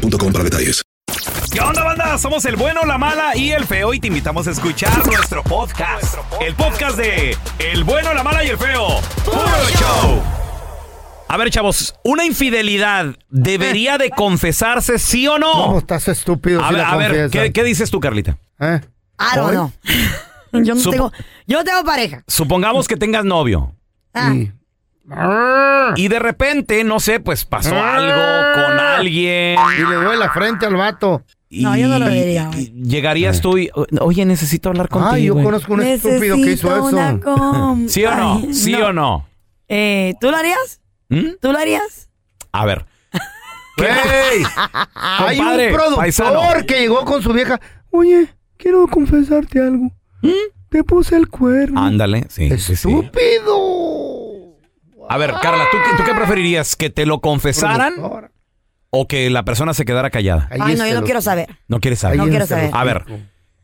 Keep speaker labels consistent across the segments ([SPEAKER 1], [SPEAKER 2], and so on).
[SPEAKER 1] boostmobile.com para detalles.
[SPEAKER 2] ¿Qué onda, banda? Somos el bueno, la mala y el feo y te invitamos a escuchar nuestro podcast. El podcast de El bueno, la mala y el feo. ¡Puro show! A ver, chavos, ¿una infidelidad debería de confesarse sí o no?
[SPEAKER 3] No, estás estúpido
[SPEAKER 2] a
[SPEAKER 3] si
[SPEAKER 2] ver,
[SPEAKER 3] la
[SPEAKER 2] a ver. ¿qué, qué dices tú, Carlita?
[SPEAKER 3] ¿Eh?
[SPEAKER 4] Yo no,
[SPEAKER 2] Sup-
[SPEAKER 4] tengo, yo no tengo pareja.
[SPEAKER 2] Supongamos que tengas novio
[SPEAKER 4] Ah,
[SPEAKER 3] Y-
[SPEAKER 2] y de repente, no sé, pues pasó algo con alguien.
[SPEAKER 3] Y le duele la frente al vato.
[SPEAKER 2] Y,
[SPEAKER 4] No, yo no lo diría,
[SPEAKER 2] y Llegarías tú y, oye, necesito hablar contigo.
[SPEAKER 3] Ay, yo
[SPEAKER 2] güey".
[SPEAKER 3] conozco un estúpido que hizo eso.
[SPEAKER 2] ¿Sí o no? ¿Sí o no?
[SPEAKER 4] Eh, ¿Tú lo harías?
[SPEAKER 2] ¿Mm?
[SPEAKER 4] ¿Tú lo harías?
[SPEAKER 2] A ver.
[SPEAKER 3] ¡Ey! Hay un productor
[SPEAKER 2] paisano.
[SPEAKER 3] que llegó con su vieja. Oye, quiero confesarte algo. Te puse el cuerno.
[SPEAKER 2] Ándale, sí, sí, sí. A ver, Carla, ¿tú, qué- ¿tú qué preferirías? ¿Que te lo confesaran o que la persona se quedara callada?
[SPEAKER 4] Ay, no, yo no quiero saber.
[SPEAKER 2] No quieres saber.
[SPEAKER 4] No quiero saber.
[SPEAKER 2] A ver.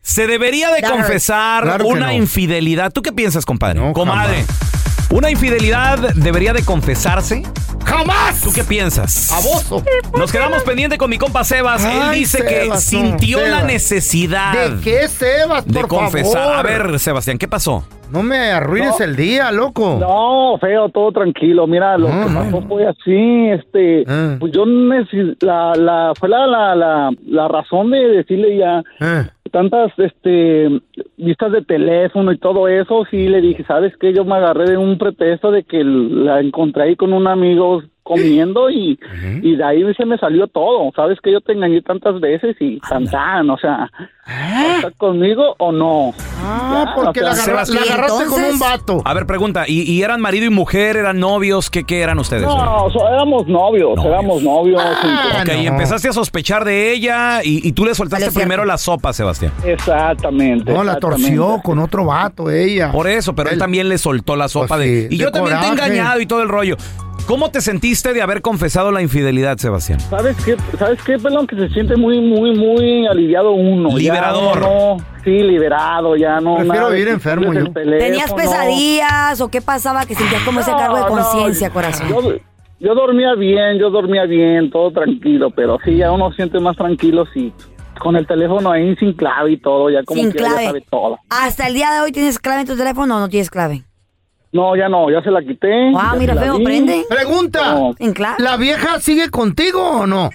[SPEAKER 2] ¿se debería de
[SPEAKER 4] That hurts.
[SPEAKER 2] confesar
[SPEAKER 3] Claro que
[SPEAKER 2] una
[SPEAKER 3] no.
[SPEAKER 2] infidelidad? ¿Tú qué piensas, compadre?
[SPEAKER 3] No,
[SPEAKER 2] Comadre, ¿una infidelidad debería de confesarse?
[SPEAKER 3] ¡Jamás!
[SPEAKER 2] ¿Tú qué piensas?
[SPEAKER 3] ¡Baboso!
[SPEAKER 2] Nos quedamos pendiente con mi compa Sebas. Él dice que sintió la necesidad
[SPEAKER 3] ¿De qué, Sebas,
[SPEAKER 2] de confesar.
[SPEAKER 3] favor?
[SPEAKER 2] A ver, Sebastián, ¿qué pasó?
[SPEAKER 3] No me arruines el día, loco.
[SPEAKER 5] No, feo, todo tranquilo. Mira, lo que
[SPEAKER 3] no.
[SPEAKER 5] pasó fue así, este,
[SPEAKER 3] Ah.
[SPEAKER 5] pues yo la, la, fue la, la, la, la razón de decirle ya
[SPEAKER 3] Eh,
[SPEAKER 5] tantas, este, vistas de teléfono y todo eso, sí le dije, ¿sabes qué? Yo me agarré de un pretexto de que la encontré ahí con un amigo comiendo y, y de ahí se me salió todo. ¿Sabes que Yo te engañé tantas veces y tan tan, o sea, ¿estás conmigo o no?
[SPEAKER 3] Ah,
[SPEAKER 5] Ya,
[SPEAKER 3] porque
[SPEAKER 5] o
[SPEAKER 3] la, agarra- la agarraste con un vato.
[SPEAKER 2] A ver, pregunta, ¿y, y eran marido y mujer? ¿Eran novios? ¿Qué, qué eran ustedes?
[SPEAKER 5] No, éramos novios,
[SPEAKER 2] Novios.
[SPEAKER 5] éramos novios.
[SPEAKER 3] Ah,
[SPEAKER 2] Ok, y empezaste a sospechar de ella y, y tú le soltaste primero la sopa, Sebastián.
[SPEAKER 5] Exactamente.
[SPEAKER 3] No, la
[SPEAKER 5] exactamente.
[SPEAKER 3] torció con otro vato, ella.
[SPEAKER 2] Por eso, pero él,
[SPEAKER 3] Él-
[SPEAKER 2] también le soltó la sopa
[SPEAKER 3] Pues
[SPEAKER 2] de... Y yo también te he engañado y todo el rollo. ¿Cómo te sentiste de haber confesado la infidelidad, Sebastián?
[SPEAKER 5] ¿Sabes qué, ¿Sabes qué, pelón? Que se siente muy, muy, muy aliviado uno. Ya
[SPEAKER 2] Liberador.
[SPEAKER 5] no, sí, liberado, ya no.
[SPEAKER 3] Prefiero
[SPEAKER 5] nada
[SPEAKER 3] vivir enfermo yo.
[SPEAKER 4] ¿Tenías pesadillas o qué pasaba que sentías como ese cargo de
[SPEAKER 5] no,
[SPEAKER 4] conciencia, corazón?
[SPEAKER 5] Yo, yo dormía bien, yo dormía bien, todo tranquilo, pero sí, ya uno se siente más tranquilo si con el teléfono ahí sin clave y todo, ya como
[SPEAKER 4] Sin
[SPEAKER 5] que ya
[SPEAKER 4] clave.
[SPEAKER 5] sabe todo.
[SPEAKER 4] ¿Hasta el día de hoy tienes clave en tu teléfono o no tienes clave?
[SPEAKER 5] No, ya no, ya se la quité.
[SPEAKER 4] Wow,
[SPEAKER 5] ya
[SPEAKER 4] mira, feo, prende.
[SPEAKER 3] Pregunta.
[SPEAKER 5] No.
[SPEAKER 4] ¿En clave?
[SPEAKER 3] ¿La vieja sigue contigo o no?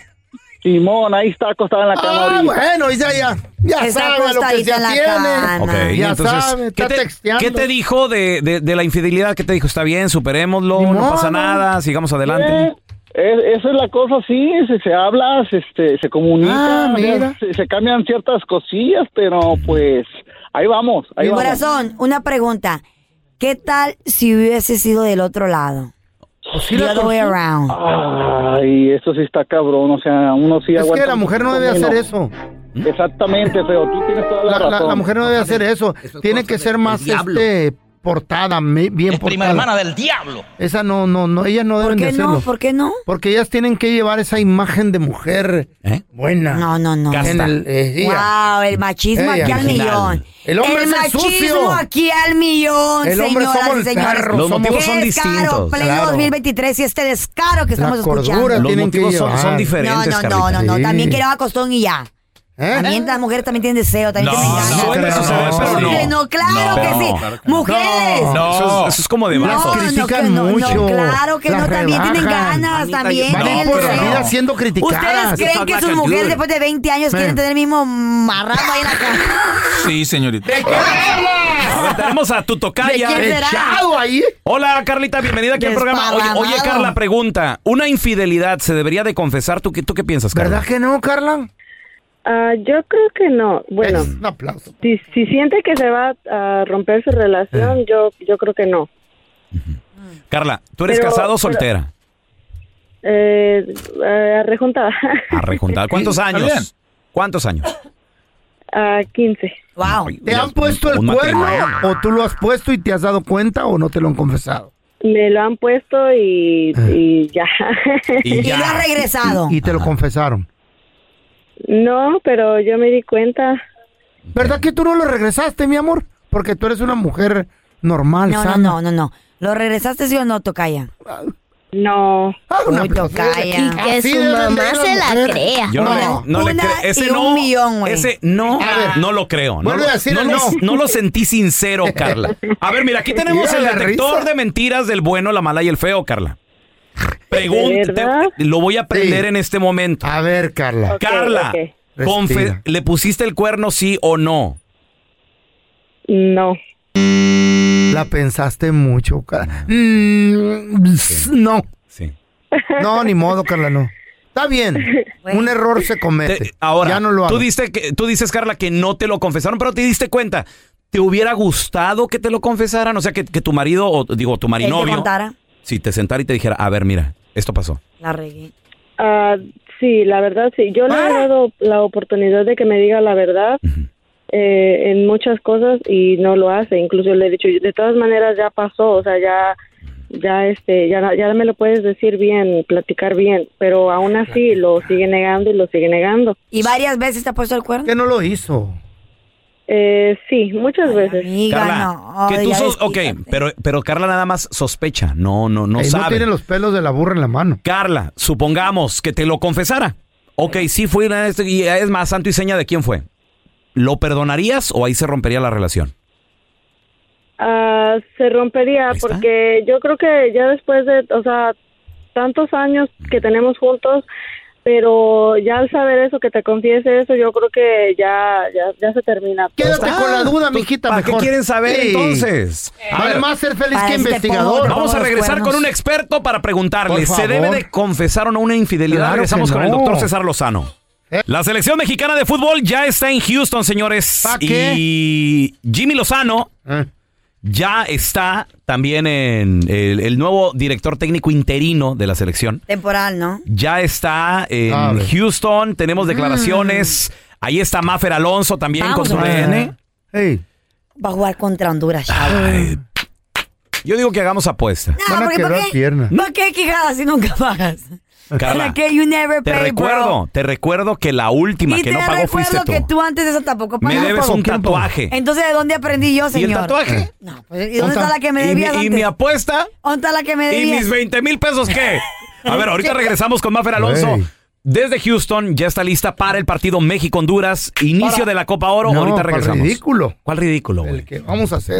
[SPEAKER 5] Simón, ahí está acostada en la cama
[SPEAKER 3] Ah,
[SPEAKER 5] ahorita.
[SPEAKER 3] bueno, ya, ya. Ya
[SPEAKER 4] Está
[SPEAKER 3] sabe lo que se
[SPEAKER 2] y
[SPEAKER 3] Ya
[SPEAKER 2] entonces,
[SPEAKER 3] sabe,
[SPEAKER 2] ¿qué, te,
[SPEAKER 3] texteando.
[SPEAKER 2] qué te dijo de, de- de la infidelidad? ¿Qué te dijo? Está bien, superémoslo, no pasa nada, sigamos adelante.
[SPEAKER 5] Es- esa es la cosa, sí, se, se habla, se, este, se comunica,
[SPEAKER 3] Ah, mira.
[SPEAKER 5] se, se cambian ciertas cosillas, pero pues ahí vamos, ahí
[SPEAKER 4] Mi
[SPEAKER 5] vamos.
[SPEAKER 4] corazón, una pregunta. ¿Qué tal si hubiese sido del otro lado?
[SPEAKER 3] Pues sí
[SPEAKER 4] The other way around.
[SPEAKER 5] Ay, eso sí está cabrón, o sea, uno sí
[SPEAKER 3] Es
[SPEAKER 5] aguanta
[SPEAKER 3] que la mujer no debe hacer eso.
[SPEAKER 5] Exactamente, pero tú tienes toda la,
[SPEAKER 3] La, la-
[SPEAKER 5] razón.
[SPEAKER 3] la mujer no debe hacer eso.
[SPEAKER 6] eso es
[SPEAKER 3] Tiene que ser más este portada, bien
[SPEAKER 6] Es prima
[SPEAKER 3] portada.
[SPEAKER 6] hermana del diablo.
[SPEAKER 3] Esa no, no, no, ellas no
[SPEAKER 4] ¿Por
[SPEAKER 3] deben de
[SPEAKER 4] qué
[SPEAKER 3] hacerlo.
[SPEAKER 4] no? ¿Por qué no?
[SPEAKER 3] Porque ellas tienen que llevar esa imagen de mujer
[SPEAKER 2] ¿Eh?
[SPEAKER 3] buena.
[SPEAKER 4] No, no, no.
[SPEAKER 3] En el, eh,
[SPEAKER 4] Wow, el machismo
[SPEAKER 3] Ella,
[SPEAKER 4] aquí al millón.
[SPEAKER 3] El hombre es el
[SPEAKER 4] machismo
[SPEAKER 3] sucio.
[SPEAKER 4] aquí al millón,
[SPEAKER 3] El hombre
[SPEAKER 4] señoras
[SPEAKER 3] somos
[SPEAKER 4] y señores.
[SPEAKER 2] Los motivos
[SPEAKER 4] Qué
[SPEAKER 2] son
[SPEAKER 4] descaro,
[SPEAKER 2] distintos.
[SPEAKER 4] pleno
[SPEAKER 3] Claro.
[SPEAKER 4] 2023 y este descaro que estamos
[SPEAKER 3] La
[SPEAKER 4] escuchando.
[SPEAKER 2] Los
[SPEAKER 3] que
[SPEAKER 2] motivos son,
[SPEAKER 4] No,
[SPEAKER 2] diferentes,
[SPEAKER 4] no, no, no, no.
[SPEAKER 3] Sí.
[SPEAKER 4] También quiero a costón y ya.
[SPEAKER 3] ¿Eh?
[SPEAKER 4] También las mujeres también tienen deseo, también
[SPEAKER 2] No,
[SPEAKER 4] tienen
[SPEAKER 2] no,
[SPEAKER 4] ganas.
[SPEAKER 2] suele
[SPEAKER 3] no,
[SPEAKER 2] suceder,
[SPEAKER 3] no,
[SPEAKER 2] pero
[SPEAKER 4] ¿Cómo
[SPEAKER 2] no.
[SPEAKER 4] que no? Claro
[SPEAKER 2] No,
[SPEAKER 4] que sí.
[SPEAKER 2] claro
[SPEAKER 4] Mujeres.
[SPEAKER 2] No, eso, eso es como de
[SPEAKER 4] No.
[SPEAKER 3] Las critican mucho,
[SPEAKER 4] claro que
[SPEAKER 3] las
[SPEAKER 4] no, también tienen ganas, también
[SPEAKER 2] a
[SPEAKER 4] tienen
[SPEAKER 2] por
[SPEAKER 4] deseo.
[SPEAKER 2] vida
[SPEAKER 3] siendo criticadas.
[SPEAKER 4] ¿Ustedes creen que sus
[SPEAKER 2] a
[SPEAKER 4] mujeres después de 20 años quieren tener el mismo marrano ahí en la cara?
[SPEAKER 6] Sí, señorita.
[SPEAKER 2] A ver, tenemos a tu
[SPEAKER 4] ¿De
[SPEAKER 2] tocaya.
[SPEAKER 3] ahí.
[SPEAKER 2] Hola, Carlita, bienvenida aquí al programa. Oye, oye. Carla, pregunta. ¿Una infidelidad se debería de confesar? ¿Tú qué, tú qué piensas, Carla?
[SPEAKER 3] ¿Verdad que no, Carla?
[SPEAKER 7] Ah, yo creo que no. Bueno,
[SPEAKER 3] Es un aplauso.
[SPEAKER 7] si, si siente que se va a romper su relación, yo yo creo que no.
[SPEAKER 2] Carla, ¿tú eres
[SPEAKER 7] Pero-
[SPEAKER 2] casado o soltera?
[SPEAKER 7] Eh, eh, rejuntada.
[SPEAKER 2] Arrejuntada. ¿Cuántos
[SPEAKER 6] Está bien.
[SPEAKER 2] años? ¿Cuántos años?
[SPEAKER 7] A 15.
[SPEAKER 4] Wow.
[SPEAKER 2] Ay,
[SPEAKER 3] ¿Te
[SPEAKER 2] ya
[SPEAKER 3] han
[SPEAKER 2] es
[SPEAKER 3] puesto el cuerno o tú lo has puesto y te has dado cuenta o no te lo han confesado?
[SPEAKER 7] Me lo han puesto y, y ya.
[SPEAKER 2] Y
[SPEAKER 4] Y
[SPEAKER 2] ya.
[SPEAKER 4] lo ha regresado.
[SPEAKER 3] Y te lo confesaron.
[SPEAKER 7] No, pero yo me di cuenta.
[SPEAKER 3] ¿Verdad que tú no lo regresaste, mi amor? Porque tú eres una mujer normal,
[SPEAKER 4] No, no,
[SPEAKER 3] sana.
[SPEAKER 4] no, no, no. ¿Lo regresaste sí o no, Tocaya?
[SPEAKER 7] No.
[SPEAKER 3] Ah,
[SPEAKER 4] Uy, tocaya.
[SPEAKER 3] Así
[SPEAKER 8] Que su mamá se la crea.
[SPEAKER 2] Yo no, le, no le
[SPEAKER 4] una
[SPEAKER 2] creo. Ese
[SPEAKER 4] y un
[SPEAKER 2] no.
[SPEAKER 4] millón, güey.
[SPEAKER 2] ese no,
[SPEAKER 3] A ver.
[SPEAKER 2] no lo creo. No
[SPEAKER 3] a decir
[SPEAKER 2] no lo-
[SPEAKER 3] no.
[SPEAKER 2] no lo sentí sincero, Carla. A ver, mira, aquí tenemos el detector
[SPEAKER 3] risa.
[SPEAKER 2] de mentiras del bueno, la mala y el feo, Carla. Pregunta, te- lo voy a aprender
[SPEAKER 3] Sí.
[SPEAKER 2] en este momento.
[SPEAKER 3] A ver, Carla.
[SPEAKER 2] Carla,
[SPEAKER 7] ok.
[SPEAKER 2] confe-
[SPEAKER 3] Respira.
[SPEAKER 2] ¿le pusiste el cuerno sí o no?
[SPEAKER 7] No.
[SPEAKER 3] La pensaste mucho, Carla. Mm, No.
[SPEAKER 2] Sí.
[SPEAKER 3] No, ni modo, Carla, no. Está bien. Un error se comete.
[SPEAKER 2] Te- ahora,
[SPEAKER 3] ya no lo hago.
[SPEAKER 2] tú, diste que, tú dices, Carla, que no te lo confesaron, pero te diste cuenta. ¿Te hubiera gustado que te lo confesaran? O sea, que, que tu marido, o digo, tu
[SPEAKER 4] Él te
[SPEAKER 2] marinovio,
[SPEAKER 4] contara.
[SPEAKER 2] Si te sentara y te dijera, a ver, mira, esto pasó.
[SPEAKER 4] La regué.
[SPEAKER 7] Ah, sí, la verdad, sí. Yo le he dado la oportunidad de que me diga la verdad eh, en muchas cosas y no lo hace. Incluso le he dicho, de todas maneras ya pasó, o sea, ya ya este ya ya me lo puedes decir bien, platicar bien, pero aún así lo sigue negando y lo sigue negando.
[SPEAKER 4] ¿Y varias veces te ha puesto el cuerno?
[SPEAKER 3] que no lo hizo?
[SPEAKER 7] Eh, sí, muchas veces.
[SPEAKER 4] Amiga,
[SPEAKER 2] Carla,
[SPEAKER 4] no.
[SPEAKER 2] que tú sos, ok, pero, pero Carla nada más sospecha, no, no, no
[SPEAKER 3] Ey,
[SPEAKER 2] sabe.
[SPEAKER 3] no tiene los pelos de la burra en la mano.
[SPEAKER 2] Carla, supongamos que te lo confesara. Ok, sí fue, una- esto- y es más, santo y seña de quién fue. ¿Lo perdonarías o ahí se rompería la relación?
[SPEAKER 7] Ah, se rompería porque yo creo que ya después de, o sea, tantos años que tenemos juntos, pero ya al saber eso, que te confiese eso, yo creo que ya, ya, ya se termina.
[SPEAKER 3] Quédate
[SPEAKER 2] está.
[SPEAKER 3] con la duda,
[SPEAKER 2] Pues,
[SPEAKER 3] mijita,
[SPEAKER 2] ¿Para qué quieren saber
[SPEAKER 3] Sí.
[SPEAKER 2] entonces? A ver,
[SPEAKER 3] más ser feliz que
[SPEAKER 4] este
[SPEAKER 3] investigador.
[SPEAKER 2] Vamos a regresar con un experto para preguntarle, ¿se debe de confesar o no una infidelidad?
[SPEAKER 3] Claro
[SPEAKER 2] Regresamos con el doctor César Lozano.
[SPEAKER 3] Eh.
[SPEAKER 2] La selección mexicana de fútbol ya está en Houston, señores. Y Jimmy Lozano
[SPEAKER 3] Eh,
[SPEAKER 2] ya está también en el, el nuevo director técnico interino de la selección.
[SPEAKER 4] Temporal, ¿no?
[SPEAKER 2] Ya está en
[SPEAKER 3] A ver.
[SPEAKER 2] Houston, tenemos declaraciones. Ahí está Maffer Alonso también
[SPEAKER 4] Vamos
[SPEAKER 2] con su
[SPEAKER 4] a ver.
[SPEAKER 2] DN.
[SPEAKER 3] Ey,
[SPEAKER 4] Va a jugar contra Honduras.
[SPEAKER 2] Ay, Yo digo que hagamos apuesta.
[SPEAKER 4] No,
[SPEAKER 3] van a
[SPEAKER 4] porque ¿para
[SPEAKER 3] quebrar
[SPEAKER 4] quijadas si nunca pagas?
[SPEAKER 2] Carla,
[SPEAKER 4] ¿Para qué? You never
[SPEAKER 2] te
[SPEAKER 4] pay,
[SPEAKER 2] recuerdo,
[SPEAKER 4] bro.
[SPEAKER 2] te recuerdo que la última
[SPEAKER 4] Y
[SPEAKER 2] que
[SPEAKER 4] te
[SPEAKER 2] no pagó fuiste
[SPEAKER 4] recuerdo
[SPEAKER 2] tú.
[SPEAKER 4] que tú antes de eso tampoco
[SPEAKER 2] Me
[SPEAKER 4] pagabas.
[SPEAKER 2] debes un tatuaje.
[SPEAKER 4] Entonces, ¿de dónde aprendí yo,
[SPEAKER 2] ¿Y el
[SPEAKER 4] señor?
[SPEAKER 2] tatuaje?
[SPEAKER 4] No, pues, ¿y dónde está
[SPEAKER 3] ¿Dónde
[SPEAKER 4] la que me
[SPEAKER 2] ¿Y mi,
[SPEAKER 4] debías
[SPEAKER 2] y mi apuesta?
[SPEAKER 4] ¿Dónde está la que me
[SPEAKER 2] ¿Y
[SPEAKER 4] debías?
[SPEAKER 2] mis 20 mil pesos qué? A ver, ahorita regresamos con Maffer Alonso. Desde Houston ya está lista para el partido México-Honduras. Inicio de la Copa Oro.
[SPEAKER 3] No,
[SPEAKER 2] ahorita
[SPEAKER 3] para
[SPEAKER 2] regresamos.
[SPEAKER 3] ridículo.
[SPEAKER 2] ¿Cuál ridículo, güey?
[SPEAKER 3] El que vamos a hacer.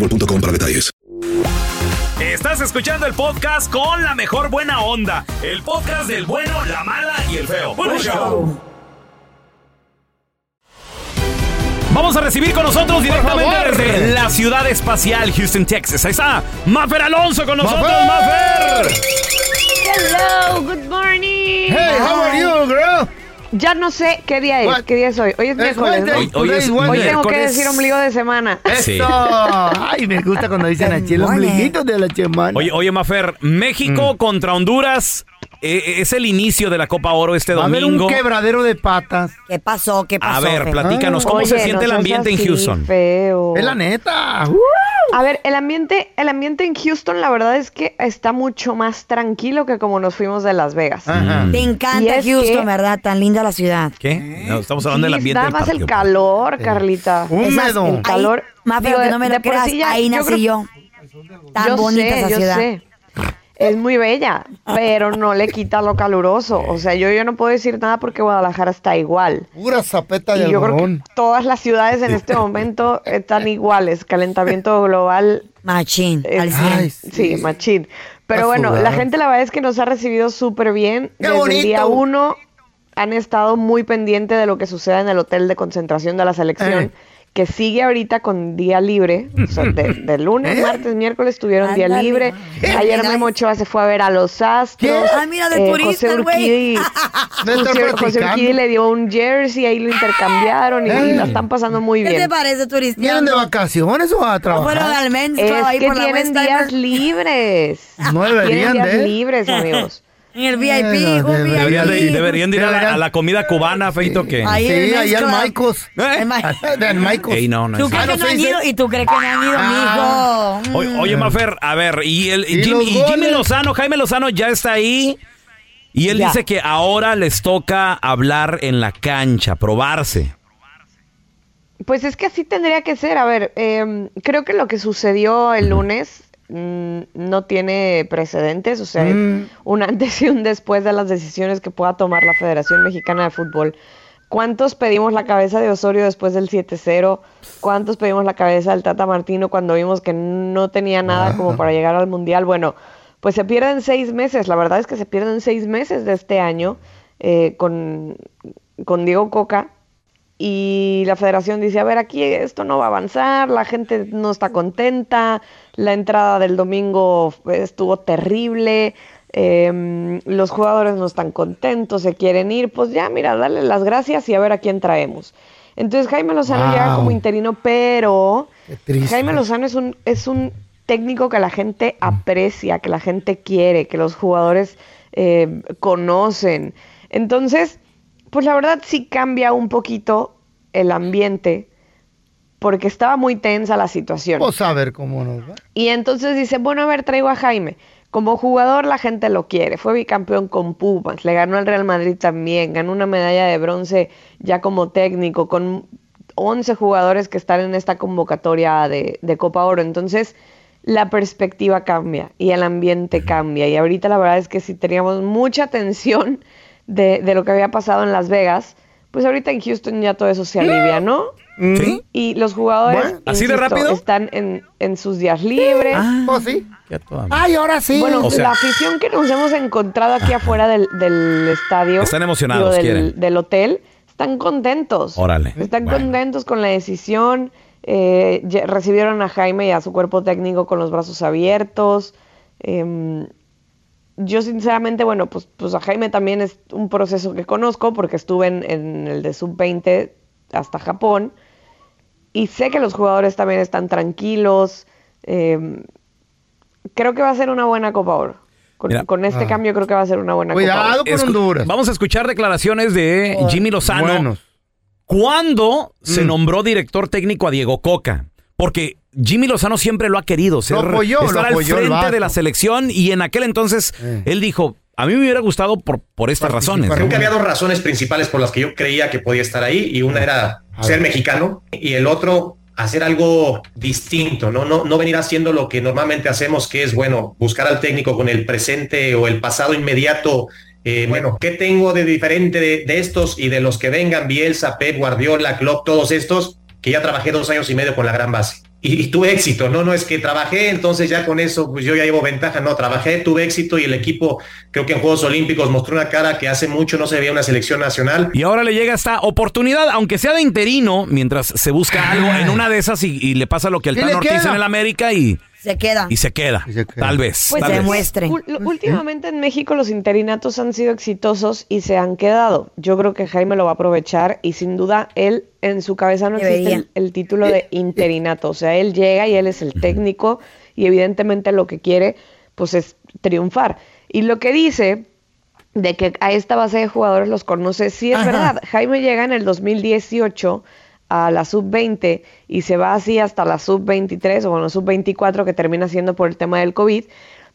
[SPEAKER 1] boostmobile.com para detalles.
[SPEAKER 2] Estás escuchando el podcast con la mejor buena onda. El podcast del bueno, la mala y el feo. Bueno, show. Vamos a recibir con nosotros directamente desde la ciudad espacial Houston, Texas. Ahí está Mafer Alonso con nosotros, Mafer.
[SPEAKER 8] Hello, good morning.
[SPEAKER 3] Hey, how are you, girl?
[SPEAKER 8] Ya no sé qué día es.
[SPEAKER 3] What?
[SPEAKER 8] ¿Qué día es hoy? Hoy es
[SPEAKER 3] Es
[SPEAKER 8] miércoles, ¿no?
[SPEAKER 2] Hoy- es
[SPEAKER 3] is
[SPEAKER 8] Hoy tengo que decir ombligo de semana.
[SPEAKER 2] Sí.
[SPEAKER 3] Eso. Ay, me gusta cuando dicen aquí el ombliguito de la semana.
[SPEAKER 2] Oye, oye, Mafer, México contra Honduras eh, es el inicio de la Copa Oro este
[SPEAKER 3] Va a haber
[SPEAKER 2] domingo.
[SPEAKER 3] un quebradero de patas.
[SPEAKER 4] ¿Qué pasó? ¿Qué pasó?
[SPEAKER 2] A ver, platícanos, ¿cómo se siente
[SPEAKER 8] no
[SPEAKER 2] el ambiente en Houston?
[SPEAKER 8] Feo.
[SPEAKER 3] Es la neta. Uh.
[SPEAKER 8] A ver, el ambiente, el ambiente en Houston, la verdad es que está mucho más tranquilo que como nos fuimos de Las Vegas.
[SPEAKER 3] Ajá.
[SPEAKER 4] Te
[SPEAKER 8] Y
[SPEAKER 4] encanta Houston,
[SPEAKER 8] que-
[SPEAKER 4] ¿verdad? Tan linda la ciudad.
[SPEAKER 2] ¿Qué? No, estamos hablando del ambiente
[SPEAKER 8] nada
[SPEAKER 2] del
[SPEAKER 8] más el
[SPEAKER 2] partido.
[SPEAKER 8] calor, Carlita.
[SPEAKER 3] Húmedo.
[SPEAKER 8] El calor.
[SPEAKER 4] Más
[SPEAKER 8] digo,
[SPEAKER 4] feo que no me lo
[SPEAKER 8] por
[SPEAKER 4] creas,
[SPEAKER 8] sí ya-
[SPEAKER 4] ahí
[SPEAKER 8] yo
[SPEAKER 4] nací
[SPEAKER 8] creo-
[SPEAKER 4] yo. Tan
[SPEAKER 8] yo
[SPEAKER 4] bonita
[SPEAKER 8] sé,
[SPEAKER 4] esa
[SPEAKER 8] yo
[SPEAKER 4] ciudad.
[SPEAKER 8] sé. Es muy bella, pero no le quita lo caluroso. O sea, yo, yo no puedo decir nada porque Guadalajara está igual.
[SPEAKER 3] Pura zapeta de
[SPEAKER 8] Y yo creo que todas las ciudades en este momento están iguales. Calentamiento global
[SPEAKER 4] Machín.
[SPEAKER 8] es-.
[SPEAKER 3] Ay,
[SPEAKER 8] sí.
[SPEAKER 3] sí.
[SPEAKER 8] machín. Pero bueno, la gente la verdad es que nos ha recibido súper bien.
[SPEAKER 3] ¡Qué
[SPEAKER 8] Desde el día
[SPEAKER 3] bonito!
[SPEAKER 8] uno han estado muy pendiente de lo que sucede en el hotel de concentración de la selección.
[SPEAKER 3] Eh.
[SPEAKER 8] Que sigue ahorita con día libre, o sea, de, de lunes,
[SPEAKER 3] ¿Eh?
[SPEAKER 8] martes, miércoles tuvieron día libre. Ayer. Memo Ochoa se fue a ver a los Astros.
[SPEAKER 4] Ah, mira, de
[SPEAKER 8] Eh,
[SPEAKER 4] turista,
[SPEAKER 8] José. Urquidi, José, José. Urquidi le dio un jersey, ahí lo intercambiaron y, y la están pasando muy
[SPEAKER 4] ¿Qué te
[SPEAKER 8] bien.
[SPEAKER 4] parece,
[SPEAKER 3] ¿Vienen
[SPEAKER 4] turista?
[SPEAKER 3] de vacaciones o a
[SPEAKER 4] No
[SPEAKER 3] trabajar?
[SPEAKER 4] al men's
[SPEAKER 8] Es
[SPEAKER 4] ahí
[SPEAKER 8] que
[SPEAKER 4] por la
[SPEAKER 8] tienen
[SPEAKER 4] West
[SPEAKER 8] días libres.
[SPEAKER 3] No deberían
[SPEAKER 8] Tienen días libres, amigos.
[SPEAKER 4] En el VIP, un
[SPEAKER 3] deberían
[SPEAKER 2] Deberían de,
[SPEAKER 4] VIP.
[SPEAKER 2] deberían de ir a la,
[SPEAKER 3] Deberían.
[SPEAKER 2] a la comida cubana, Feito, que...
[SPEAKER 4] Ahí
[SPEAKER 3] Sí, ahí al. Maicos. Del Maicos.
[SPEAKER 2] Ey, no, no
[SPEAKER 4] ¿Tú
[SPEAKER 2] es
[SPEAKER 4] crees
[SPEAKER 3] Ah,
[SPEAKER 4] que
[SPEAKER 3] no
[SPEAKER 4] han ido? ¿Y tú crees que no han ido,
[SPEAKER 3] Ah.
[SPEAKER 4] mijo?
[SPEAKER 2] Oye, oye, Mafer, a ver, y, el,
[SPEAKER 3] ¿Y
[SPEAKER 2] Jimmy, y Jimmy? Lozano, Jaime Lozano ya está ahí. Y él
[SPEAKER 8] Ya.
[SPEAKER 2] dice que ahora les toca hablar en la cancha, probarse.
[SPEAKER 8] Pues es que así tendría que ser. A ver, em, creo que lo que sucedió el lunes mm, no tiene precedentes, o sea,
[SPEAKER 3] Mm.
[SPEAKER 8] un antes y un después de las decisiones que pueda tomar la Federación Mexicana de Fútbol. ¿Cuántos pedimos la cabeza de Osorio después del 7-0? ¿Cuántos pedimos la cabeza del Tata Martino cuando vimos que no tenía nada como para llegar al Mundial? Bueno, pues se pierden seis meses. La verdad es que se pierden seis meses de este año eh, con, con Diego Coca. Y la federación dice, a ver, aquí esto no va a avanzar, la gente no está contenta, la entrada del domingo estuvo terrible, em, los jugadores no están contentos, se quieren ir, pues ya, mira, dale las gracias y a ver a quién traemos. Entonces Jaime Lozano
[SPEAKER 3] Wow.
[SPEAKER 8] llega como interino, pero. Jaime Lozano es un, es un técnico que la gente aprecia, que la gente quiere, que los jugadores eh, conocen. Entonces, pues la verdad sí cambia un poquito el ambiente porque estaba muy tensa la situación.
[SPEAKER 3] Pues a ver cómo nos va.
[SPEAKER 8] Y entonces dice, bueno, a ver, traigo a Jaime. Como jugador la gente lo quiere. Fue bicampeón con Pumas, le ganó al Real Madrid también, ganó una medalla de bronce ya como técnico, con 11 jugadores que están en esta convocatoria de, de Copa Oro. Entonces la perspectiva cambia y el ambiente cambia. Y ahorita la verdad es que si teníamos mucha tensión de, de lo que había pasado en Las Vegas, pues ahorita en Houston ya todo eso se alivia, ¿no?
[SPEAKER 2] ¿Sí?
[SPEAKER 8] Y los jugadores
[SPEAKER 3] Bueno,
[SPEAKER 2] ¿así de rápido?
[SPEAKER 8] están en, en sus días libres.
[SPEAKER 3] Pues sí.
[SPEAKER 2] Qué a toda madre.
[SPEAKER 3] Ay, ahora sí.
[SPEAKER 8] Bueno,
[SPEAKER 2] O sea-
[SPEAKER 8] la afición que nos hemos encontrado aquí afuera del, del estadio,
[SPEAKER 2] Están emocionados,
[SPEAKER 8] digo,
[SPEAKER 2] quieren.
[SPEAKER 8] del, del hotel, están contentos.
[SPEAKER 2] Órale.
[SPEAKER 8] Están
[SPEAKER 2] Bueno.
[SPEAKER 8] contentos con la decisión. eh, recibieron a Jaime y a su cuerpo técnico con los brazos abiertos. Em, yo sinceramente, bueno, pues, pues a Jaime también es un proceso que conozco porque estuve en, en el de sub-20 hasta Japón. y sé que los jugadores también están tranquilos. eh, creo que va a ser una buena Copa Oro. Con,
[SPEAKER 2] Mira.
[SPEAKER 8] con este
[SPEAKER 3] Ah.
[SPEAKER 8] cambio creo que va a ser una buena Copa Oro.
[SPEAKER 2] Escu- Vamos a escuchar declaraciones de Jimmy Lozano.
[SPEAKER 3] buenos.
[SPEAKER 2] ¿Cuándo se
[SPEAKER 3] Mm.
[SPEAKER 2] nombró director técnico a Diego Coca? Porque Jimmy Lozano siempre lo ha querido ser,
[SPEAKER 3] Lo apoyó,
[SPEAKER 2] estar
[SPEAKER 3] lo
[SPEAKER 2] al
[SPEAKER 3] apoyó
[SPEAKER 2] frente de la selección y en aquel entonces
[SPEAKER 3] Eh.
[SPEAKER 2] él dijo, a mí me hubiera gustado por, por estas razones.
[SPEAKER 9] Creo que había dos razones principales por las que yo creía que podía estar ahí y una era ser mexicano y el otro hacer algo distinto, ¿no? No, no venir haciendo lo que normalmente hacemos, que es, bueno, buscar al técnico con el presente o el pasado inmediato. eh, bueno, ¿qué tengo de diferente de, de estos y de los que vengan, Bielsa, Pep, Guardiola, Klopp, todos estos, que ya trabajé dos años y medio con la gran base? Y, y tuve éxito, ¿no? No es que trabajé, entonces ya con eso, pues yo ya llevo ventaja, no, trabajé, tuve éxito y el equipo, creo que en Juegos Olímpicos mostró una cara que hace mucho no se veía una selección nacional.
[SPEAKER 2] Y ahora le llega esta oportunidad, aunque sea de interino, mientras se busca algo en una de esas y, y le pasa lo que al Tan Ortiz
[SPEAKER 4] queda.
[SPEAKER 2] en el América y,
[SPEAKER 4] Se queda.
[SPEAKER 2] y se queda. Tal vez.
[SPEAKER 8] Pues
[SPEAKER 2] tal
[SPEAKER 8] es-
[SPEAKER 2] vez.
[SPEAKER 8] ul- lo- últimamente en México los interinatos han sido exitosos y se han quedado. Yo creo que Jaime lo va a aprovechar y sin duda él en su cabeza no existe el, el título de interinato. O sea, él llega y él es el técnico y evidentemente lo que quiere pues es triunfar. Y lo que dice de que a esta base de jugadores los conoce, sí es
[SPEAKER 4] Ajá.
[SPEAKER 8] verdad. Jaime llega en el 2018 a la sub-20 y se va así hasta la sub-23 o bueno, sub-24 que termina siendo por el tema del COVID,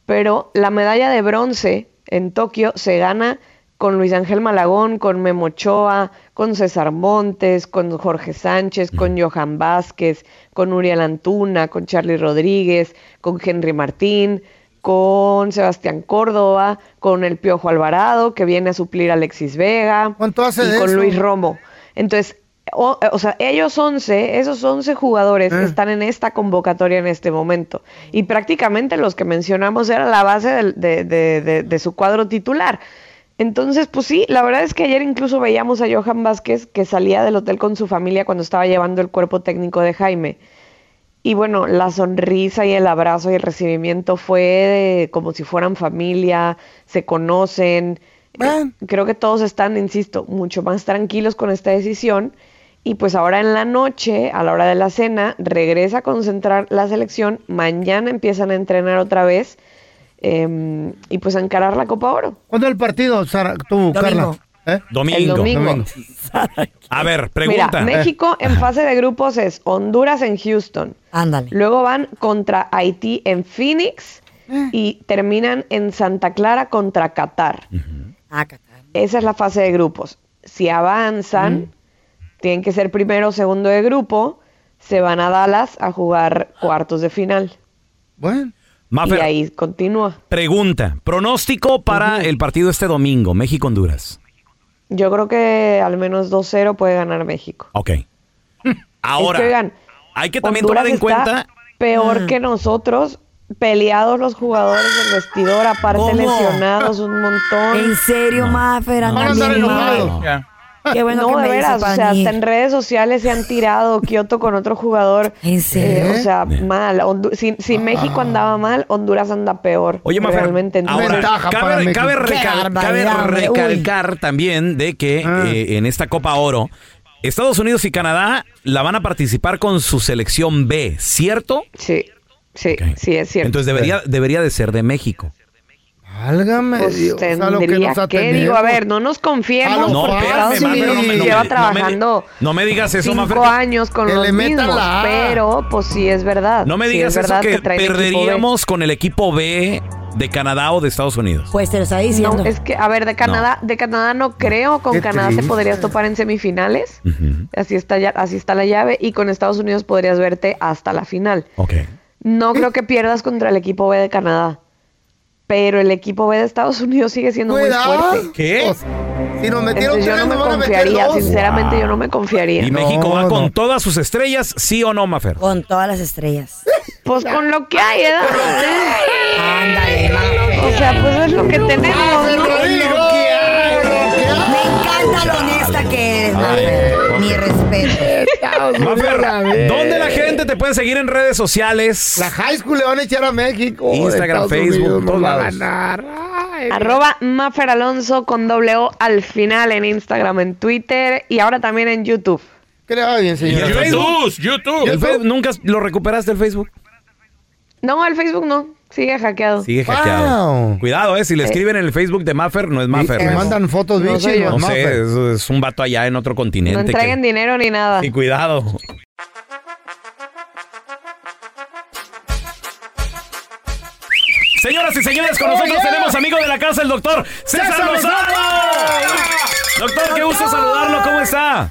[SPEAKER 8] pero la medalla de bronce en Tokio se gana con Luis Ángel Malagón, con Memo Ochoa, con César Montes, con Jorge Sánchez, con Johan Vázquez, con Uriel Antuna, con Charlie Rodríguez, con Henry Martín, con Sebastián Córdoba, con el Piojo Alvarado, que viene a suplir a Alexis Vega,
[SPEAKER 3] hace
[SPEAKER 8] y
[SPEAKER 3] de
[SPEAKER 8] con
[SPEAKER 3] eso?
[SPEAKER 8] Luis Romo. Entonces, o, o sea, ellos 11, esos 11 jugadores
[SPEAKER 3] Eh.
[SPEAKER 8] están en esta convocatoria en este momento. Y prácticamente los que mencionamos era la base de, de- de- de su cuadro titular. Entonces, pues sí, la verdad es que ayer incluso veíamos a Johan Vázquez que salía del hotel con su familia cuando estaba llevando el cuerpo técnico de Jaime. Y bueno, la sonrisa y el abrazo y el recibimiento fue de- como si fueran familia, se conocen. Eh, Creo que todos están, insisto, mucho más tranquilos con esta decisión. Y pues ahora en la noche, a la hora de la cena, regresa a concentrar la selección. Mañana empiezan a entrenar otra vez. em, y pues a encarar la Copa Oro.
[SPEAKER 3] ¿Cuándo es el partido, Sara, tú, Carla? ¿Eh?
[SPEAKER 2] Domingo.
[SPEAKER 8] El domingo.
[SPEAKER 2] A ver, pregunta.
[SPEAKER 8] Mira, México en fase de grupos es Honduras en Houston.
[SPEAKER 4] Ándale.
[SPEAKER 8] Luego van contra Haití en Phoenix y terminan en Santa Clara contra Qatar.
[SPEAKER 4] Ah, Qatar.
[SPEAKER 8] Esa es la fase de grupos. Si avanzan, tienen que ser primero o segundo de grupo, se van a Dallas a jugar cuartos de final.
[SPEAKER 3] Bueno.
[SPEAKER 2] Mafer,
[SPEAKER 8] Y ahí continúa.
[SPEAKER 2] pregunta. Pronóstico para el partido este domingo, México-Honduras.
[SPEAKER 8] Yo creo que al menos 2-0 puede ganar México.
[SPEAKER 2] Ok. Ahora,
[SPEAKER 8] Es que, oigan,
[SPEAKER 2] hay que también
[SPEAKER 8] Honduras
[SPEAKER 2] tomar en
[SPEAKER 8] está
[SPEAKER 2] cuenta...
[SPEAKER 8] Peor
[SPEAKER 4] Mm.
[SPEAKER 8] que nosotros, peleados los jugadores del vestidor, aparte
[SPEAKER 4] ¿Cómo?
[SPEAKER 8] lesionados un montón.
[SPEAKER 4] ¿En serio, Mafer?
[SPEAKER 3] Van a
[SPEAKER 4] Qué bueno
[SPEAKER 8] no,
[SPEAKER 4] que
[SPEAKER 8] de
[SPEAKER 4] me
[SPEAKER 8] veras, o sea, hasta en redes sociales se han tirado Kioto con otro jugador.
[SPEAKER 4] ¿En serio?
[SPEAKER 8] Eh, o sea, mal. Hondu- si, si México andaba mal, Honduras anda peor.
[SPEAKER 2] Oye, Mafer,
[SPEAKER 8] realmente.
[SPEAKER 2] Ahora, cabe, cabe recal-.
[SPEAKER 4] Uy.
[SPEAKER 2] recalcar también de que
[SPEAKER 3] Ah.
[SPEAKER 2] eh, en esta Copa Oro, Estados Unidos y Canadá la van a participar con su selección B, ¿cierto?
[SPEAKER 8] sí, sí, sí, es cierto.
[SPEAKER 2] Entonces debería, debería de ser de México.
[SPEAKER 3] Válgame
[SPEAKER 8] Pues
[SPEAKER 3] Dios, a lo que nos
[SPEAKER 8] que,
[SPEAKER 3] atenemos.
[SPEAKER 8] digo, a ver, no nos confiemos
[SPEAKER 3] lo
[SPEAKER 8] porque. Estados Unidos
[SPEAKER 3] no me-
[SPEAKER 8] lleva
[SPEAKER 2] no me-
[SPEAKER 8] trabajando
[SPEAKER 2] No me digas eso,
[SPEAKER 8] cinco
[SPEAKER 2] Mafer.
[SPEAKER 8] años con
[SPEAKER 3] que
[SPEAKER 8] los mismos,
[SPEAKER 3] la
[SPEAKER 8] pero pues sí es verdad.
[SPEAKER 2] No me
[SPEAKER 8] sí
[SPEAKER 2] digas
[SPEAKER 8] es
[SPEAKER 2] eso
[SPEAKER 8] verdad
[SPEAKER 2] que,
[SPEAKER 8] B.
[SPEAKER 2] perderíamos con el equipo B de Canadá o de Estados Unidos.
[SPEAKER 4] Pues te lo está diciendo.
[SPEAKER 8] No, es que, a ver, de Canadá, de Canadá no creo, con
[SPEAKER 3] Qué
[SPEAKER 8] Canadá
[SPEAKER 3] triste.
[SPEAKER 8] te podrías topar en semifinales, así está ya, así está la llave, y con Estados Unidos podrías verte hasta la final.
[SPEAKER 2] Ok.
[SPEAKER 8] No creo que pierdas contra el equipo B de Canadá, pero el equipo B de Estados Unidos sigue siendo
[SPEAKER 3] Cuidado.
[SPEAKER 8] muy fuerte.
[SPEAKER 2] ¿Qué?
[SPEAKER 3] Si nos metieron
[SPEAKER 8] Entonces yo no me
[SPEAKER 3] nos van a meter
[SPEAKER 8] confiaría, sinceramente yo no me confiaría.
[SPEAKER 2] ¿Y
[SPEAKER 3] No,
[SPEAKER 2] México va con todas sus estrellas, sí o no, Mafer?
[SPEAKER 4] Con todas las estrellas.
[SPEAKER 8] Pues con lo que hay, ¿eh?
[SPEAKER 4] Ándale.
[SPEAKER 8] O sea, pues es lo que tenemos,
[SPEAKER 4] honesta que eres, Mafer.
[SPEAKER 2] ok.
[SPEAKER 4] Mi respeto.
[SPEAKER 2] Mafer, ¿dónde la gente te puede seguir en redes sociales?
[SPEAKER 3] La high school le van a echar a México.
[SPEAKER 2] Instagram, Facebook, todos lados.
[SPEAKER 8] Arroba Mafer Alonso con doble O al final en Instagram, en Twitter y ahora también en YouTube.
[SPEAKER 3] Que le va bien, señora.
[SPEAKER 2] ¿Y el Facebook?
[SPEAKER 6] YouTube.
[SPEAKER 2] ¿El Facebook? ¿Nunca lo recuperaste el Facebook?
[SPEAKER 8] No, el Facebook no. Sigue hackeado.
[SPEAKER 2] Sigue hackeado. Cuidado, eh. Si le
[SPEAKER 8] Eh.
[SPEAKER 2] escriben en el Facebook de Maffer, no es Maffer.
[SPEAKER 3] te
[SPEAKER 2] es-
[SPEAKER 3] mandan fotos
[SPEAKER 8] No yo.
[SPEAKER 2] No
[SPEAKER 3] no,
[SPEAKER 2] sé, es un vato allá en otro
[SPEAKER 8] No
[SPEAKER 2] continente. que-
[SPEAKER 8] entreguen dinero ni nada.
[SPEAKER 2] Sí, cuidado. Señoras y señores, con nosotros
[SPEAKER 3] Oh, yeah.
[SPEAKER 2] tenemos amigo de la casa, el doctor César,
[SPEAKER 3] ¡César
[SPEAKER 2] Lozano. Doctor, qué gusto saludarlo. ¿Cómo está?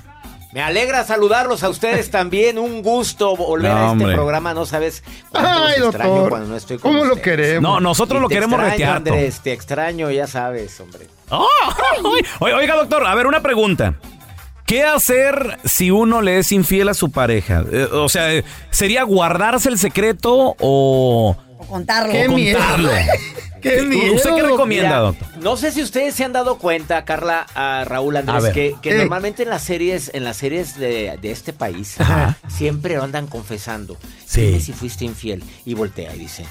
[SPEAKER 10] Me alegra saludarlos a ustedes también. Un gusto volver
[SPEAKER 2] No,
[SPEAKER 10] a este
[SPEAKER 2] hombre.
[SPEAKER 10] programa. No sabes cuánto los
[SPEAKER 3] Ay,
[SPEAKER 10] extraño
[SPEAKER 3] doctor.
[SPEAKER 10] cuando no estoy con
[SPEAKER 3] ¿Cómo lo queremos?
[SPEAKER 2] No, nosotros
[SPEAKER 10] Y
[SPEAKER 2] lo
[SPEAKER 10] te
[SPEAKER 2] queremos
[SPEAKER 10] extraño,
[SPEAKER 2] retear.
[SPEAKER 10] Andrés, te extraño, ya sabes, hombre.
[SPEAKER 2] Oh, oiga, doctor, a ver, una pregunta. ¿Qué hacer si uno le es infiel a su pareja? Eh, o sea, ¿sería guardarse el secreto o,
[SPEAKER 4] O contarlo.
[SPEAKER 3] Qué
[SPEAKER 2] o
[SPEAKER 3] miedo.
[SPEAKER 2] contarlo?
[SPEAKER 3] Qué miedo.
[SPEAKER 2] ¿Usted qué recomienda,
[SPEAKER 10] Mira,
[SPEAKER 2] doctor?
[SPEAKER 10] No sé si ustedes se han dado cuenta, Carla, a Raúl
[SPEAKER 2] A
[SPEAKER 10] Andrés,
[SPEAKER 2] ver.
[SPEAKER 10] que, que
[SPEAKER 3] Eh.
[SPEAKER 10] normalmente en las series, en las series de, de este país, siempre andan confesando.
[SPEAKER 2] Sí.
[SPEAKER 10] Dime si fuiste infiel. Y voltea y dice,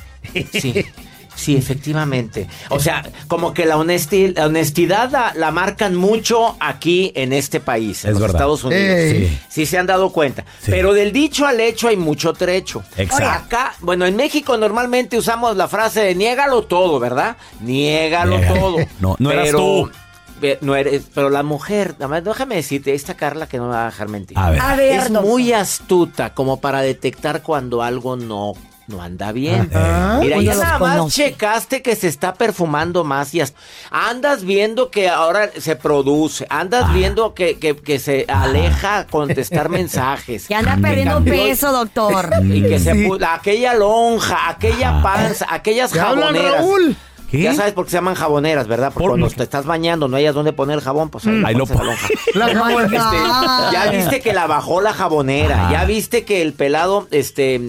[SPEAKER 10] sí. Sí, efectivamente. O sea, como que la, honesti- la honestidad la, la marcan mucho aquí en este país, en
[SPEAKER 2] Es
[SPEAKER 10] los
[SPEAKER 2] verdad.
[SPEAKER 10] Estados Unidos.
[SPEAKER 3] Ey.
[SPEAKER 10] Sí. Sí se han dado cuenta.
[SPEAKER 2] Sí.
[SPEAKER 10] Pero del dicho al hecho hay mucho trecho.
[SPEAKER 2] Exacto.
[SPEAKER 10] Acá, bueno, en México normalmente usamos la frase de niégalo todo, ¿verdad? Niégalo
[SPEAKER 2] Niégalo.
[SPEAKER 10] todo.
[SPEAKER 2] No, no eras tú.
[SPEAKER 10] Ve- No eres, pero la mujer, nada más déjame decirte, esta Carla que no me va a dejar mentir.
[SPEAKER 2] A ver.
[SPEAKER 4] A ver,
[SPEAKER 10] es muy astuta como para detectar cuando algo no, no anda bien.
[SPEAKER 3] Ah.
[SPEAKER 10] Mira,
[SPEAKER 4] Uno
[SPEAKER 10] ya nada más
[SPEAKER 4] conoce.
[SPEAKER 10] checaste que se está perfumando más y hasta- andas viendo que ahora se produce, andas
[SPEAKER 4] Ah.
[SPEAKER 10] viendo que, que- que se aleja a contestar mensajes.
[SPEAKER 4] Que anda perdiendo
[SPEAKER 10] cambió-
[SPEAKER 4] peso, doctor.
[SPEAKER 10] y que se
[SPEAKER 3] Sí.
[SPEAKER 10] pu- aquella lonja, aquella panza, aquellas
[SPEAKER 3] ¿Te hablan,
[SPEAKER 10] jaboneras.
[SPEAKER 3] Raúl?
[SPEAKER 2] ¿Qué?
[SPEAKER 10] Ya sabes por qué se llaman jaboneras, ¿verdad? Porque
[SPEAKER 2] Por-
[SPEAKER 10] cuando te estás bañando no hayas dónde poner el jabón, pues ahí,
[SPEAKER 2] Ahí lo
[SPEAKER 10] pones.
[SPEAKER 3] La.
[SPEAKER 10] Este, ya viste que la bajó la jabonera, ya viste que el pelado, este,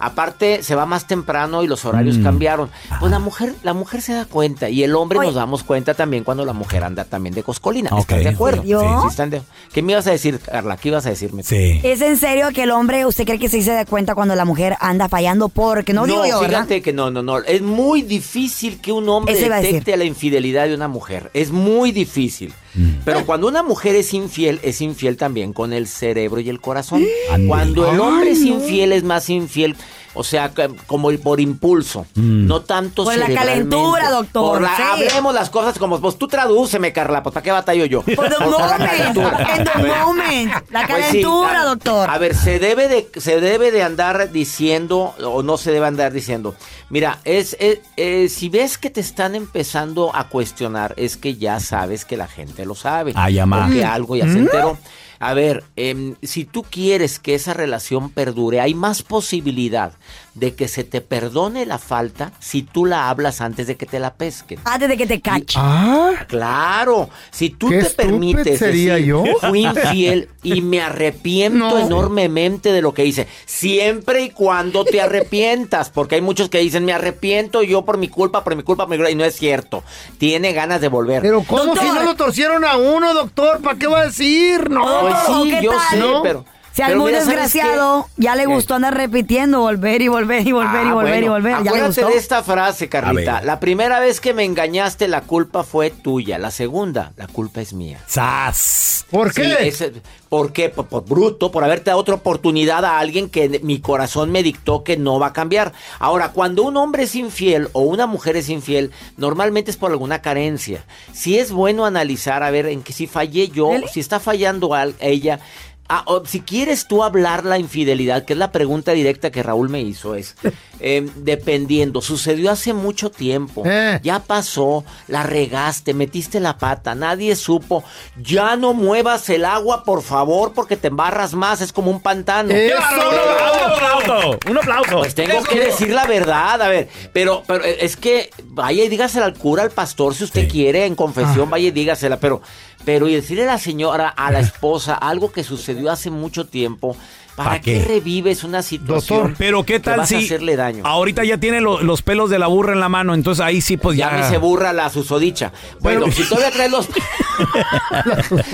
[SPEAKER 10] aparte se va más temprano y los horarios
[SPEAKER 2] Mm.
[SPEAKER 10] cambiaron. Pues la mujer, la mujer se da cuenta y el hombre
[SPEAKER 4] Oye.
[SPEAKER 10] nos damos cuenta también cuando la mujer anda también de coscolina.
[SPEAKER 2] Ok.
[SPEAKER 10] ¿Estás de acuerdo?
[SPEAKER 4] ¿Yo?
[SPEAKER 10] Sí, sí, están de- ¿Qué me ibas a decir, Carla? ¿Qué ibas a decirme?
[SPEAKER 2] Sí.
[SPEAKER 4] ¿Es en serio que el hombre, usted cree que sí se da cuenta cuando la mujer anda fallando? Porque no, digo yo, ¿verdad?
[SPEAKER 10] fíjate que no, no, no. Es muy difícil que un hombre
[SPEAKER 4] iba a
[SPEAKER 10] detecte la infidelidad de una mujer. Es muy difícil.
[SPEAKER 2] Mm.
[SPEAKER 10] Pero cuando una mujer es infiel, es infiel también con el cerebro y el corazón. Cuando el hombre es infiel, es más infiel. O sea, que- como el- por impulso,
[SPEAKER 2] Mm.
[SPEAKER 10] no tanto
[SPEAKER 4] Por la calentura, doctor,
[SPEAKER 10] Por la-
[SPEAKER 4] sí.
[SPEAKER 10] Hablemos las cosas como, pues tú tradúceme, Carla, pues ¿para qué batallo yo?
[SPEAKER 4] The
[SPEAKER 10] Por la
[SPEAKER 4] moment, in the
[SPEAKER 10] Bueno.
[SPEAKER 4] moment. La
[SPEAKER 10] Pues sí,
[SPEAKER 4] calentura, doctor.
[SPEAKER 10] A ver, se debe de se debe de andar diciendo o no se debe andar diciendo. Mira, es, eh, eh, si ves que te están empezando a cuestionar, es que ya sabes que la gente lo sabe.
[SPEAKER 2] Ay, amá.
[SPEAKER 10] O que algo ya se enteró. A ver, em, si tú quieres que esa relación perdure, hay más posibilidad de que se te perdone la falta si tú la hablas antes de que te la pesquen.
[SPEAKER 4] Antes de que te cache.
[SPEAKER 3] Ah,
[SPEAKER 10] Claro, si tú
[SPEAKER 3] Qué
[SPEAKER 10] te permites
[SPEAKER 3] sería
[SPEAKER 10] decir,
[SPEAKER 3] yo.
[SPEAKER 10] fui infiel y me arrepiento
[SPEAKER 3] No.
[SPEAKER 10] enormemente de lo que hice, siempre y cuando te arrepientas, porque hay muchos que dicen, me arrepiento yo por mi culpa, por mi culpa, por mi culpa", y no es cierto. Tiene ganas de volver.
[SPEAKER 3] pero ¿cómo
[SPEAKER 4] Doctor.
[SPEAKER 3] si no lo torcieron a uno, doctor? ¿Para qué va a decir? No.
[SPEAKER 10] Pues
[SPEAKER 4] ¿O
[SPEAKER 10] sí, yo
[SPEAKER 4] tal?
[SPEAKER 10] sé,
[SPEAKER 3] ¿No?
[SPEAKER 10] pero...
[SPEAKER 4] Si
[SPEAKER 10] pero
[SPEAKER 4] algún
[SPEAKER 10] mira, ¿sabes
[SPEAKER 4] desgraciado ya le
[SPEAKER 10] ¿Qué?
[SPEAKER 4] gustó andar repitiendo, volver y volver y volver y
[SPEAKER 10] Ah,
[SPEAKER 4] volver y volver. ¿Ya le
[SPEAKER 10] Acuérdate
[SPEAKER 4] gustó?
[SPEAKER 10] de esta frase, Carlita.
[SPEAKER 2] A.
[SPEAKER 10] La primera vez que me engañaste, la culpa fue tuya. La segunda, la culpa es mía.
[SPEAKER 2] ¡Sas!
[SPEAKER 3] ¿Por
[SPEAKER 10] Sí,
[SPEAKER 3] qué?
[SPEAKER 10] ese- ¿Por qué? Por, por bruto, por haberte dado otra oportunidad a alguien que mi corazón me dictó que no va a cambiar. Ahora, cuando un hombre es infiel o una mujer es infiel, normalmente es por alguna carencia. Si es bueno analizar, a ver, en que si fallé yo, si está fallando al- ella. Ah, o si quieres tú hablar la infidelidad, que es la pregunta directa que Raúl me hizo, es eh, dependiendo, sucedió hace mucho tiempo,
[SPEAKER 3] Eh.
[SPEAKER 10] ya pasó, la regaste, metiste la pata, nadie supo, ya no muevas el agua, por favor, porque te embarras más, es como un pantano.
[SPEAKER 3] Eso.
[SPEAKER 2] ¡Un aplauso! ¡Un aplauso!
[SPEAKER 10] Pues tengo que decir la verdad, a ver, pero, pero es que vaya y dígasela al cura, al pastor, si usted
[SPEAKER 2] Sí.
[SPEAKER 10] quiere, en confesión, vaya y dígasela, pero, pero y decirle a la señora, a la esposa, algo que sucedió hace mucho tiempo, ¿para
[SPEAKER 2] ¿Pa
[SPEAKER 10] qué?
[SPEAKER 2] qué?
[SPEAKER 10] revives una situación?
[SPEAKER 3] Doctor,
[SPEAKER 2] Pero qué
[SPEAKER 10] que
[SPEAKER 2] tal
[SPEAKER 10] vas
[SPEAKER 2] si
[SPEAKER 10] a hacerle daño?
[SPEAKER 2] ahorita ya tiene lo- los pelos de la burra en la mano, entonces ahí sí pues ya.
[SPEAKER 10] Ya me se burra la susodicha. Bueno, si todavía traes los...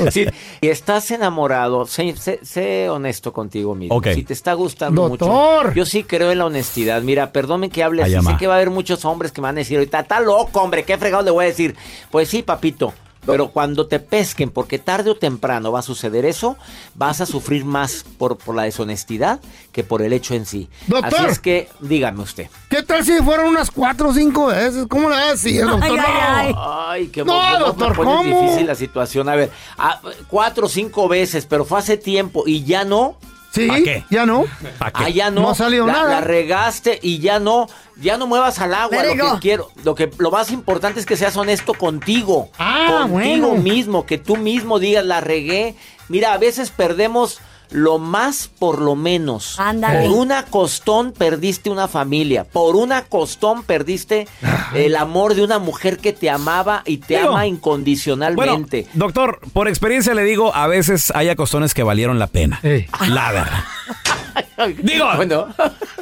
[SPEAKER 10] si estás enamorado, sé, sé- sé honesto contigo mismo.
[SPEAKER 2] Ok.
[SPEAKER 10] Si te está gustando
[SPEAKER 3] Doctor.
[SPEAKER 10] mucho, yo sí creo en la honestidad. Mira, perdónme que hable así. Sé que va a haber muchos hombres que me van a decir ahorita, está loco, hombre, qué fregado le voy a decir. Pues sí, papito. Pero cuando te pesquen, porque tarde o temprano va a suceder eso, vas a sufrir más por, por la deshonestidad que por el hecho en sí.
[SPEAKER 3] Doctor.
[SPEAKER 10] Así es que, dígame usted.
[SPEAKER 3] ¿Qué tal si fueron unas cuatro o cinco veces? ¿Cómo le decir, doctor?
[SPEAKER 10] Ay,
[SPEAKER 3] No.
[SPEAKER 10] Ay, qué
[SPEAKER 3] No, doctor,
[SPEAKER 10] pones
[SPEAKER 3] ¿cómo?
[SPEAKER 10] difícil la situación. A ver, cuatro o cinco veces, pero fue hace tiempo y ya no.
[SPEAKER 3] ¿Sí?
[SPEAKER 2] ¿Pa' qué?
[SPEAKER 3] ¿Ya no?
[SPEAKER 10] Ah, ya no.
[SPEAKER 3] No ha salido
[SPEAKER 10] la,
[SPEAKER 3] nada.
[SPEAKER 10] La regaste y ya no. Ya no muevas al agua. Lo que quiero, lo que lo más importante es que seas honesto contigo.
[SPEAKER 3] Ah,
[SPEAKER 10] contigo
[SPEAKER 3] bueno.
[SPEAKER 10] mismo, que tú mismo digas la regué. Mira, a veces perdemos lo más por lo menos.
[SPEAKER 4] Ándale.
[SPEAKER 10] Por una costón perdiste una familia. Por una costón perdiste el amor de una mujer que te amaba y te
[SPEAKER 2] Digo,
[SPEAKER 10] ama
[SPEAKER 2] Bueno,
[SPEAKER 10] incondicionalmente.
[SPEAKER 2] doctor, por experiencia le digo, a veces hay acostones que valieron la pena. La verdad. Digo,
[SPEAKER 10] bueno.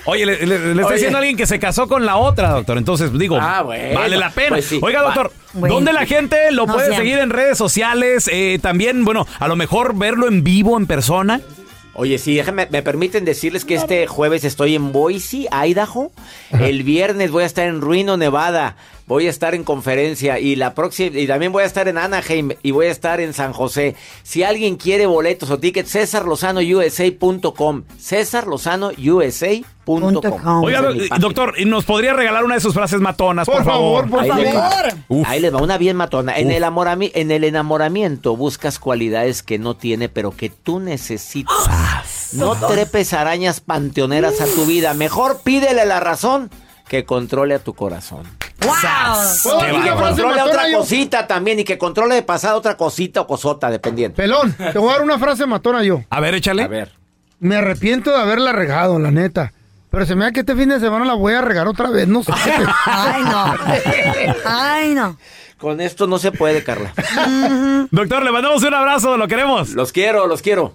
[SPEAKER 2] oye, le, le- le está
[SPEAKER 10] Oye.
[SPEAKER 2] diciendo a alguien que se casó con la otra, doctor. Entonces, digo,
[SPEAKER 10] Ah, bueno.
[SPEAKER 2] vale la pena.
[SPEAKER 10] Pues sí.
[SPEAKER 2] Oiga,
[SPEAKER 10] Va.
[SPEAKER 2] doctor,
[SPEAKER 4] Bueno.
[SPEAKER 2] ¿dónde la gente lo
[SPEAKER 4] No
[SPEAKER 2] puede seguir en redes sociales? Eh, también, bueno, a lo mejor verlo en vivo, en persona.
[SPEAKER 10] Oye, sí, déjame, me permiten decirles que este jueves estoy en Boise, Idaho. El viernes voy a estar en Reno, Nevada. Voy a estar en conferencia y la próxima y también voy a estar en Anaheim y voy a estar en San José. Si alguien quiere boletos o tickets, cesarlozanousa.com. cesarlozanousa.com.
[SPEAKER 2] Oiga, doctor, ¿y ¿nos podría regalar una de sus frases matonas, por,
[SPEAKER 3] Por favor, por
[SPEAKER 10] Ahí
[SPEAKER 3] favor.
[SPEAKER 10] les va. Ahí les va una bien matona. En el, amorami- en el enamoramiento buscas cualidades que no tiene, pero que tú necesitas. No trepes arañas panteoneras a tu vida. Mejor pídele la razón que controle a tu corazón.
[SPEAKER 4] ¡Wow!
[SPEAKER 3] ¿Puedo
[SPEAKER 10] Y
[SPEAKER 3] decir
[SPEAKER 10] que
[SPEAKER 3] frase
[SPEAKER 10] controle otra
[SPEAKER 3] yo?
[SPEAKER 10] cosita también y que controle de pasada otra cosita o cosota, dependiendo.
[SPEAKER 3] Pelón, te voy a dar una frase matona yo.
[SPEAKER 2] A ver, échale.
[SPEAKER 10] A ver.
[SPEAKER 3] Me arrepiento de haberla regado, la neta. Pero se me da que este fin de semana la voy a regar otra vez, no sé.
[SPEAKER 4] Ay, no. Ay, no.
[SPEAKER 10] Con esto no se puede, Carla.
[SPEAKER 2] Doctor, le mandamos un abrazo, lo queremos.
[SPEAKER 10] Los quiero, los quiero.